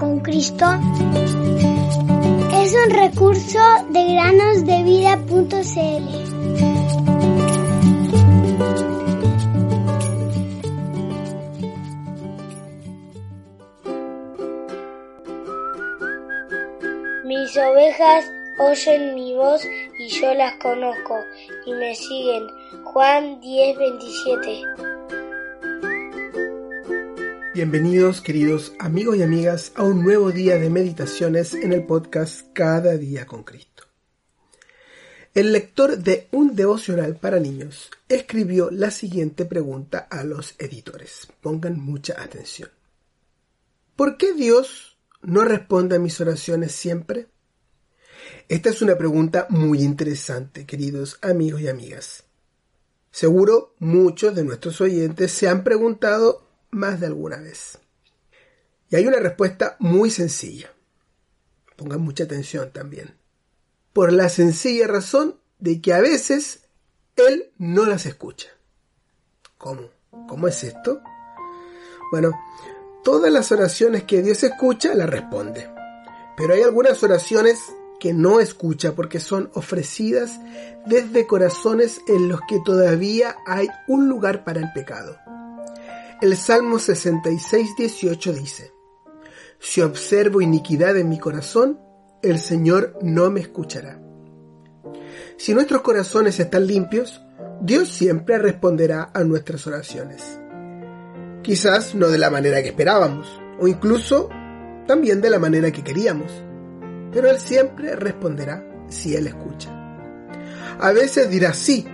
con Cristo es un recurso de granosdevida.cl. Mis ovejas oyen mi voz y yo las conozco y me siguen. Juan 10:27 Bienvenidos queridos amigos y amigas a un nuevo día de meditaciones en el podcast Cada día con Cristo. El lector de un devocional para niños escribió la siguiente pregunta a los editores. Pongan mucha atención. ¿Por qué Dios no responde a mis oraciones siempre? Esta es una pregunta muy interesante, queridos amigos y amigas. Seguro muchos de nuestros oyentes se han preguntado más de alguna vez. Y hay una respuesta muy sencilla. Pongan mucha atención también. Por la sencilla razón de que a veces Él no las escucha. ¿Cómo? ¿Cómo es esto? Bueno, todas las oraciones que Dios escucha las responde. Pero hay algunas oraciones que no escucha porque son ofrecidas desde corazones en los que todavía hay un lugar para el pecado. El Salmo 66, 18 dice, Si observo iniquidad en mi corazón, el Señor no me escuchará. Si nuestros corazones están limpios, Dios siempre responderá a nuestras oraciones. Quizás no de la manera que esperábamos, o incluso también de la manera que queríamos, pero Él siempre responderá si Él escucha. A veces dirá sí,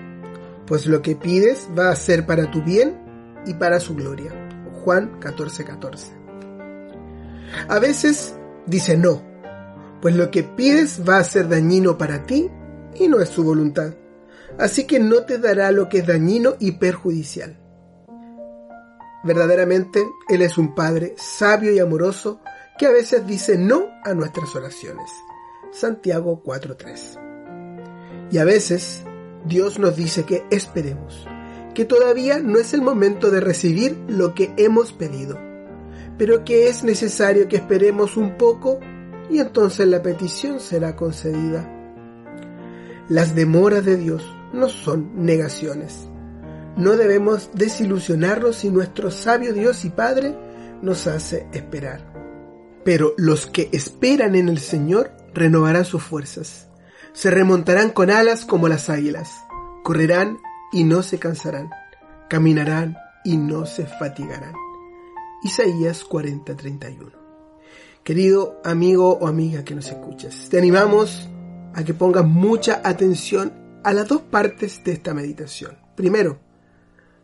pues lo que pides va a ser para tu bien y para su gloria. Juan 14:14. 14. A veces dice no, pues lo que pides va a ser dañino para ti y no es su voluntad. Así que no te dará lo que es dañino y perjudicial. Verdaderamente, Él es un Padre sabio y amoroso que a veces dice no a nuestras oraciones. Santiago 4:3. Y a veces Dios nos dice que esperemos que todavía no es el momento de recibir lo que hemos pedido, pero que es necesario que esperemos un poco y entonces la petición será concedida. Las demoras de Dios no son negaciones. No debemos desilusionarnos si nuestro sabio Dios y Padre nos hace esperar. Pero los que esperan en el Señor renovarán sus fuerzas. Se remontarán con alas como las águilas. Correrán y no se cansarán, caminarán y no se fatigarán. Isaías 40:31. Querido amigo o amiga que nos escuchas, te animamos a que pongas mucha atención a las dos partes de esta meditación. Primero,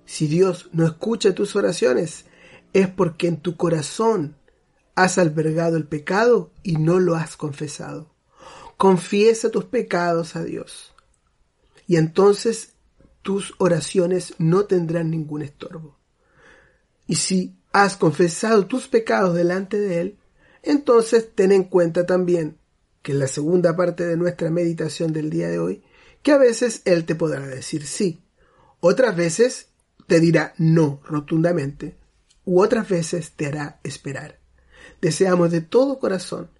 si Dios no escucha tus oraciones, es porque en tu corazón has albergado el pecado y no lo has confesado. Confiesa tus pecados a Dios. Y entonces tus oraciones no tendrán ningún estorbo. Y si has confesado tus pecados delante de Él, entonces ten en cuenta también que en la segunda parte de nuestra meditación del día de hoy, que a veces Él te podrá decir sí, otras veces te dirá no rotundamente, u otras veces te hará esperar. Deseamos de todo corazón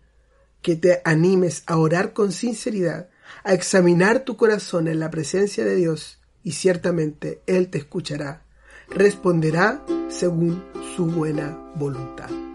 que te animes a orar con sinceridad, a examinar tu corazón en la presencia de Dios y ciertamente Él te escuchará, responderá según su buena voluntad.